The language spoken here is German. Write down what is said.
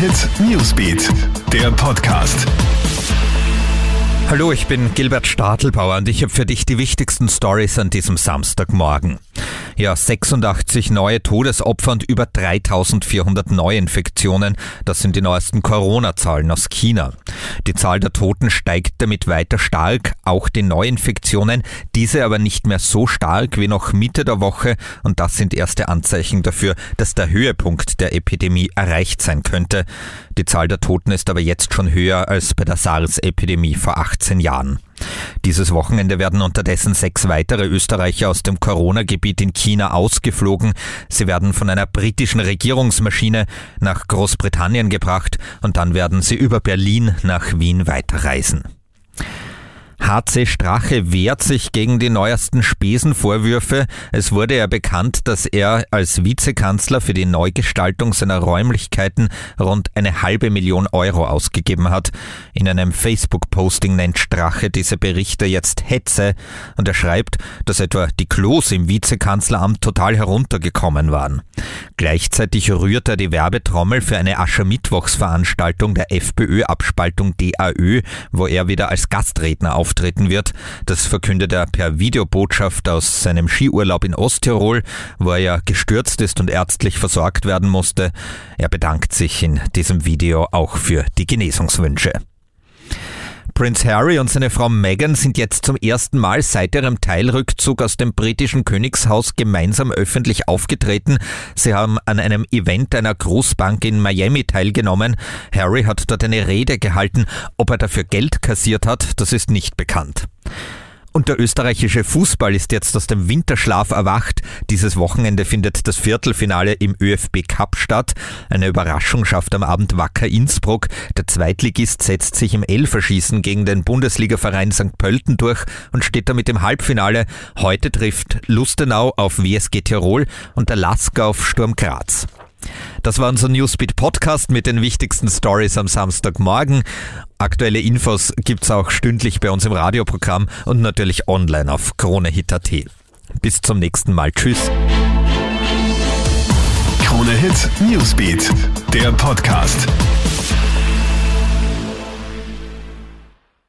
Hit Newsbeat, der Podcast. Hallo, ich bin Gilbert Stadelbauer und ich habe für dich die wichtigsten Stories an diesem Samstagmorgen. Ja, 86 neue Todesopfer und über 3400 Neuinfektionen. Das sind die neuesten Corona-Zahlen aus China. Die Zahl der Toten steigt damit weiter stark, auch die Neuinfektionen, diese aber nicht mehr so stark wie noch Mitte der Woche und das sind erste Anzeichen dafür, dass der Höhepunkt der Epidemie erreicht sein könnte. Die Zahl der Toten ist aber jetzt schon höher als bei der SARS-Epidemie vor 18 Jahren. Dieses Wochenende werden unterdessen sechs weitere Österreicher aus dem Corona-Gebiet in China ausgeflogen. Sie werden von einer britischen Regierungsmaschine nach Großbritannien gebracht und dann werden sie über Berlin nach Wien weiterreisen. HC Strache wehrt sich gegen die neuesten Spesenvorwürfe. Es wurde ja bekannt, dass er als Vizekanzler für die Neugestaltung seiner Räumlichkeiten rund eine halbe Million Euro ausgegeben hat. In einem Facebook-Posting nennt Strache diese Berichte jetzt Hetze und er schreibt, dass etwa die Klos im Vizekanzleramt total heruntergekommen waren. Gleichzeitig rührt er die Werbetrommel für eine Aschermittwochsveranstaltung der FPÖ-Abspaltung DAÖ, wo er wieder als Gastredner auf auftreten wird. Das verkündet er per Videobotschaft aus seinem Skiurlaub in Osttirol, wo er ja gestürzt ist und ärztlich versorgt werden musste. Er bedankt sich in diesem Video auch für die Genesungswünsche. Prince Harry und seine Frau Meghan sind jetzt zum ersten Mal seit ihrem Teilrückzug aus dem britischen Königshaus gemeinsam öffentlich aufgetreten. Sie haben an einem Event einer Großbank in Miami teilgenommen. Harry hat dort eine Rede gehalten. Ob er dafür Geld kassiert hat, das ist nicht bekannt. Und der österreichische Fußball ist jetzt aus dem Winterschlaf erwacht. Dieses Wochenende findet das Viertelfinale im ÖFB Cup statt. Eine Überraschung schafft am Abend Wacker Innsbruck. Der Zweitligist setzt sich im Elferschießen gegen den Bundesligaverein St. Pölten durch und steht damit im Halbfinale. Heute trifft Lustenau auf WSG Tirol und der Lasker auf Sturm Graz. Das war unser Newsbeat Podcast mit den wichtigsten Stories am Samstagmorgen. Aktuelle Infos gibt's auch stündlich bei uns im Radioprogramm und natürlich online auf KroneHit.at. Bis zum nächsten Mal. Tschüss. Krone Hit Newsbeat, der Podcast.